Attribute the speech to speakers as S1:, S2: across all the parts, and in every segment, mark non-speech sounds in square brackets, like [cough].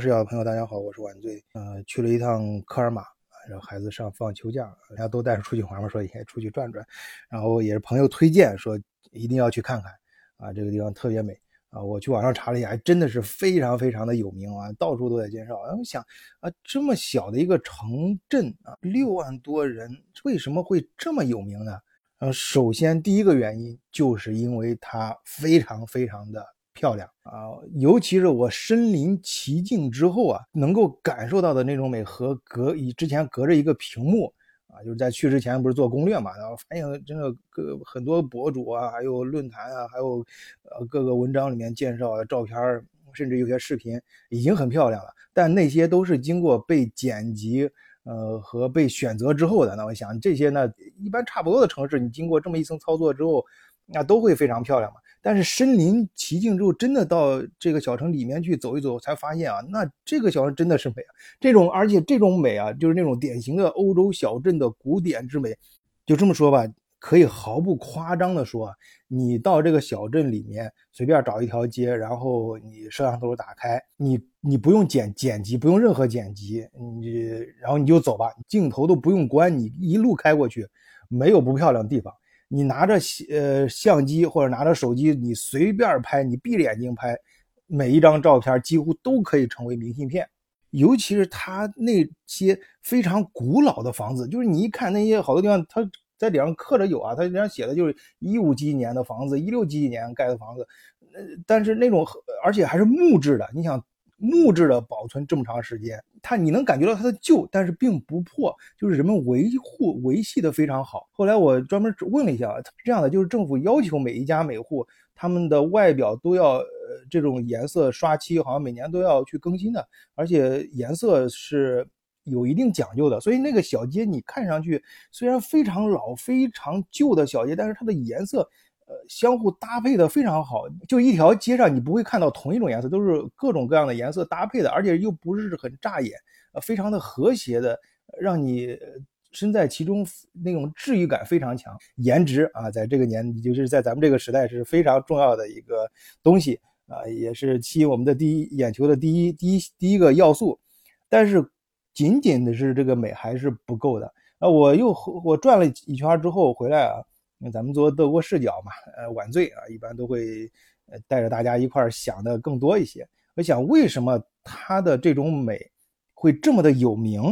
S1: 是要朋友，大家好，我是晚醉。呃，去了一趟科尔玛，让孩子上放秋假，大家都带着出去玩嘛，说也出去转转。然后也是朋友推荐说一定要去看看啊，这个地方特别美啊。我去网上查了一下，还真的是非常非常的有名啊，到处都在介绍。然后想啊，这么小的一个城镇啊，六万多人，为什么会这么有名呢？呃，首先第一个原因就是因为它非常非常的。漂亮啊，尤其是我身临其境之后啊，能够感受到的那种美和隔以之前隔着一个屏幕啊，就是在去之前不是做攻略嘛，然后发现真的各很多博主啊，还有论坛啊，还有呃各个文章里面介绍的照片，甚至有些视频已经很漂亮了，但那些都是经过被剪辑呃和被选择之后的。那我想这些呢，一般差不多的城市，你经过这么一层操作之后，那都会非常漂亮嘛。但是身临其境之后，真的到这个小城里面去走一走，才发现啊，那这个小城真的是美啊！这种而且这种美啊，就是那种典型的欧洲小镇的古典之美。就这么说吧，可以毫不夸张的说，你到这个小镇里面随便找一条街，然后你摄像头打开，你你不用剪剪辑，不用任何剪辑，你然后你就走吧，镜头都不用关，你一路开过去，没有不漂亮的地方。你拿着呃相机或者拿着手机，你随便拍，你闭着眼睛拍，每一张照片几乎都可以成为明信片。尤其是它那些非常古老的房子，就是你一看那些好多地方，它在顶上刻着有啊，它顶上写的就是一五几几年的房子，一六几几年盖的房子，呃，但是那种而且还是木质的，你想。木质的保存这么长时间，它你能感觉到它的旧，但是并不破，就是人们维护维系的非常好。后来我专门问了一下，是这样的，就是政府要求每一家每户他们的外表都要呃这种颜色刷漆，好像每年都要去更新的，而且颜色是有一定讲究的。所以那个小街你看上去虽然非常老、非常旧的小街，但是它的颜色。呃，相互搭配的非常好，就一条街上你不会看到同一种颜色，都是各种各样的颜色搭配的，而且又不是很扎眼，呃，非常的和谐的，让你身在其中，那种治愈感非常强。颜值啊，在这个年，就是在咱们这个时代是非常重要的一个东西啊，也是吸引我们的第一眼球的第一第一第一个要素。但是仅仅的是这个美还是不够的啊！我又我转了一圈之后回来啊。那咱们做德国视角嘛，呃，晚醉啊，一般都会呃带着大家一块儿想的更多一些。我想，为什么它的这种美会这么的有名？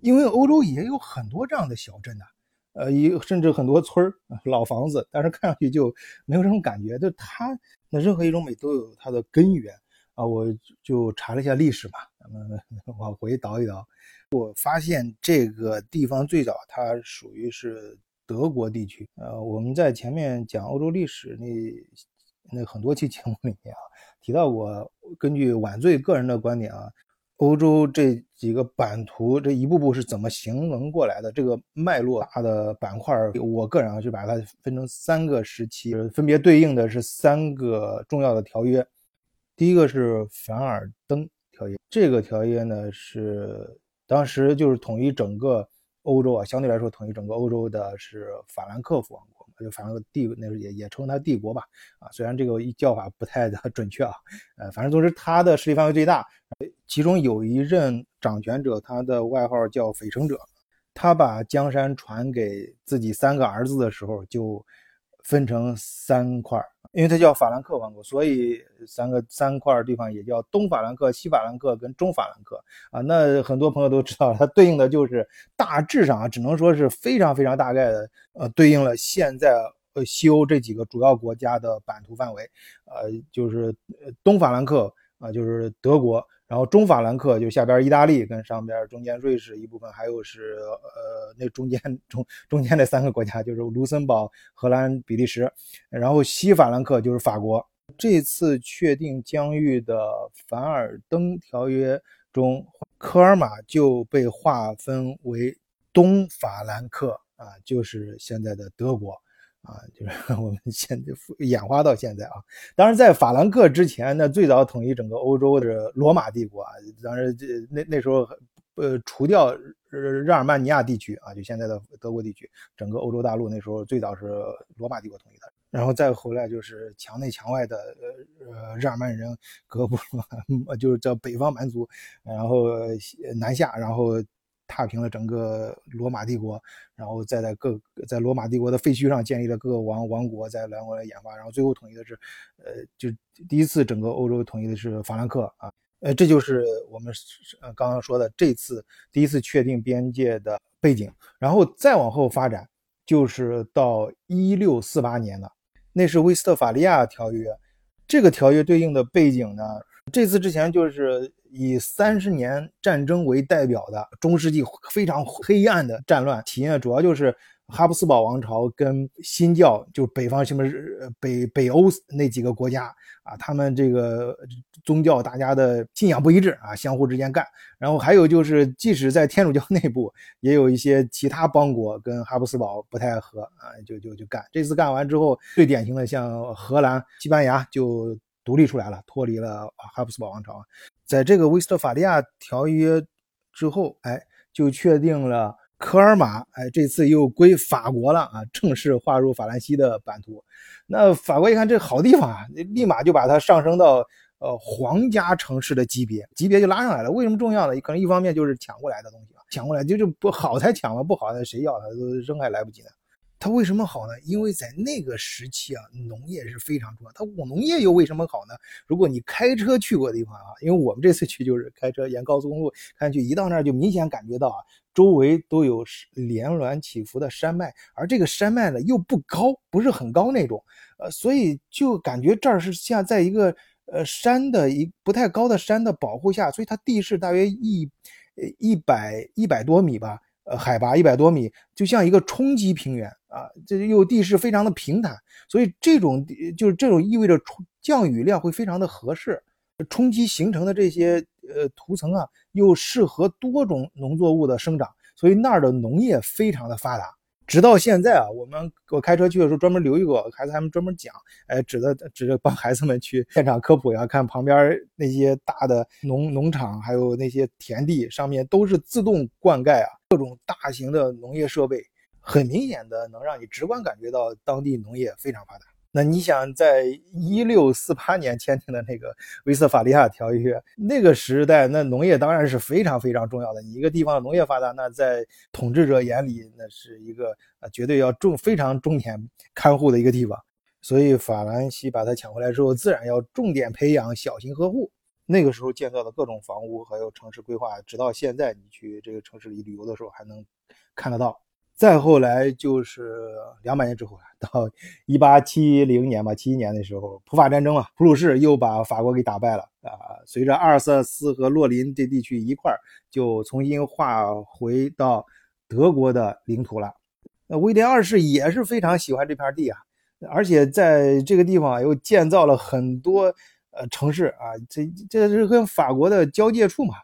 S1: 因为欧洲也有很多这样的小镇呐，呃，一甚至很多村儿老房子，但是看上去就没有这种感觉。就它那任何一种美都有它的根源啊。我就查了一下历史嘛，咱们 [laughs] 往回倒一倒，我发现这个地方最早它属于是。德国地区，呃，我们在前面讲欧洲历史那那很多期节目里面啊，提到过，根据晚醉个人的观点啊，欧洲这几个版图这一步步是怎么形成过来的？这个脉络大的板块，我个人啊就把它分成三个时期，分别对应的是三个重要的条约。第一个是凡尔登条约，这个条约呢是当时就是统一整个。欧洲啊，相对来说统一整个欧洲的是法兰克福王国，就法兰克帝，那时候也也称它帝国吧。啊，虽然这个叫法不太的 [laughs] 准确啊，呃，反正总之它的势力范围最大。其中有一任掌权者，他的外号叫“匪城者”，他把江山传给自己三个儿子的时候就。分成三块因为它叫法兰克王国，所以三个三块地方也叫东法兰克、西法兰克跟中法兰克啊。那很多朋友都知道，它对应的就是大致上啊，只能说是非常非常大概的，呃，对应了现在呃西欧这几个主要国家的版图范围，呃，就是东法兰克啊，就是德国。然后中法兰克就下边意大利跟上边中间瑞士一部分，还有是呃那中间中中间那三个国家就是卢森堡、荷兰、比利时。然后西法兰克就是法国。这次确定疆域的凡尔登条约中，科尔玛就被划分为东法兰克啊，就是现在的德国。啊，就是 [laughs] 我们现在演化到现在啊，当然在法兰克之前呢，最早统一整个欧洲的罗马帝国啊，当然这那那时候呃除掉日耳曼尼亚地区啊，就现在的德国地区，整个欧洲大陆那时候最早是罗马帝国统一的。然后再回来就是墙内墙外的呃呃日耳曼人格布 [laughs] 就是叫北方蛮族，然后南下，然后踏平了整个罗马帝国，然后再在各在罗马帝国的废墟上建立了各个王王国，在来回来演化，然后最后统一的是，呃，就第一次整个欧洲统一的是法兰克啊，呃，这就是我们呃刚刚说的这次第一次确定边界的背景，然后再往后发展，就是到一六四八年了。那是威斯特法利亚条约，这个条约对应的背景呢？这次之前就是以三十年战争为代表的中世纪非常黑暗的战乱，体验主要就是。哈布斯堡王朝跟新教，就北方什么北北欧那几个国家啊，他们这个宗教大家的信仰不一致啊，相互之间干。然后还有就是，即使在天主教内部，也有一些其他邦国跟哈布斯堡不太合啊，就就就干。这次干完之后，最典型的像荷兰、西班牙就独立出来了，脱离了哈布斯堡王朝。在这个威斯特法利亚条约之后，哎，就确定了。科尔马，哎，这次又归法国了啊，正式划入法兰西的版图。那法国一看这好地方啊，立马就把它上升到呃皇家城市的级别，级别就拉上来了。为什么重要呢？可能一方面就是抢过来的东西啊，抢过来就就不好才抢了，不好的谁要它都扔还来不及呢。它为什么好呢？因为在那个时期啊，农业是非常重要。它农业又为什么好呢？如果你开车去过的地方啊，因为我们这次去就是开车沿高速公路看去，一到那儿就明显感觉到啊，周围都有连峦起伏的山脉，而这个山脉呢又不高，不是很高那种，呃，所以就感觉这儿是像在一个呃山的一不太高的山的保护下，所以它地势大约一呃一百一百多米吧。呃，海拔一百多米，就像一个冲积平原啊，这又地势非常的平坦，所以这种就是这种意味着冲降雨量会非常的合适，冲击形成的这些呃涂层啊，又适合多种农作物的生长，所以那儿的农业非常的发达。直到现在啊，我们我开车去的时候专门留意过，孩子他们专门讲，哎，指的指着帮孩子们去现场科普呀，看旁边那些大的农农场，还有那些田地上面都是自动灌溉啊，各种大型的农业设备，很明显的能让你直观感觉到当地农业非常发达。那你想，在一六四八年签订的那个威斯特法利亚条约，那个时代，那农业当然是非常非常重要的。你一个地方农业发达，那在统治者眼里，那是一个啊绝对要重非常重点看护的一个地方。所以法兰西把它抢回来之后，自然要重点培养小型呵护。那个时候建造的各种房屋还有城市规划，直到现在你去这个城市里旅游的时候还能看得到。再后来就是两百年之后了，到 [laughs] 一八七零年吧，七一年的时候，普法战争啊，普鲁士又把法国给打败了啊。随着阿尔萨斯和洛林这地区一块儿，就重新划回到德国的领土了。那威廉二世也是非常喜欢这片地啊，而且在这个地方又建造了很多呃城市啊，这这是跟法国的交界处嘛。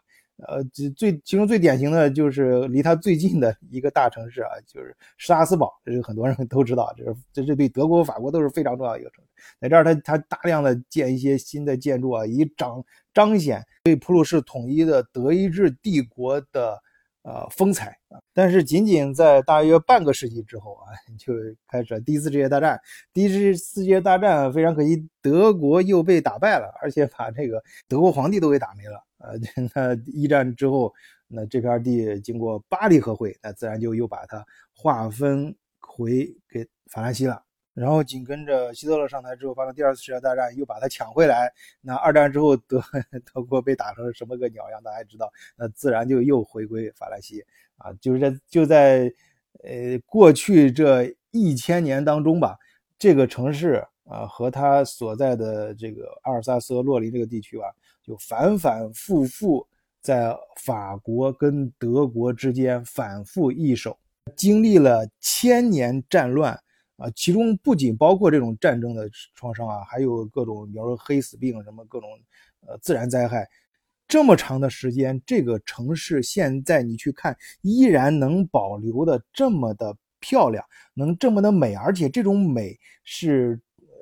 S1: 呃，最最其中最典型的就是离它最近的一个大城市啊，就是施拉斯堡，这是很多人 [laughs] 都知道，这是这是对德国、法国都是非常重要的一个城市。在这儿，它它大量的建一些新的建筑啊，以彰彰显对普鲁士统一的德意志帝国的呃风采啊。但是，仅仅在大约半个世纪之后啊，[laughs] 就开始了第一次世界大战。第一次世界大战非常可惜，德国又被打败了，而且把这个德国皇帝都给打没了。呃，[laughs] 那一战之后，那这片地经过巴黎和会，那自然就又把它划分回给法兰西了。然后紧跟着希特勒上台之后，发生第二次世界大战，又把它抢回来。那二战之后，德 [laughs] 德国被打成什么个鸟样，大家知道，那自然就又回归法兰西啊。就是在就在呃过去这一千年当中吧，这个城市啊和它所在的这个阿尔萨斯和洛林这个地区吧。就反反复复在法国跟德国之间反复易手，经历了千年战乱啊，其中不仅包括这种战争的创伤啊，还有各种，比如说黑死病什么各种呃自然灾害，这么长的时间，这个城市现在你去看，依然能保留的这么的漂亮，能这么的美，而且这种美是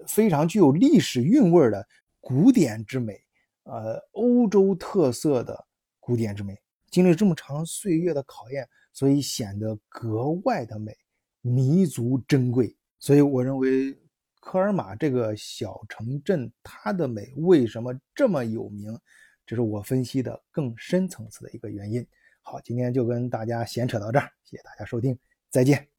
S1: 非常具有历史韵味的古典之美。呃，欧洲特色的古典之美，经历这么长岁月的考验，所以显得格外的美，弥足珍贵。所以我认为，科尔玛这个小城镇它的美为什么这么有名？这是我分析的更深层次的一个原因。好，今天就跟大家闲扯到这儿，谢谢大家收听，再见。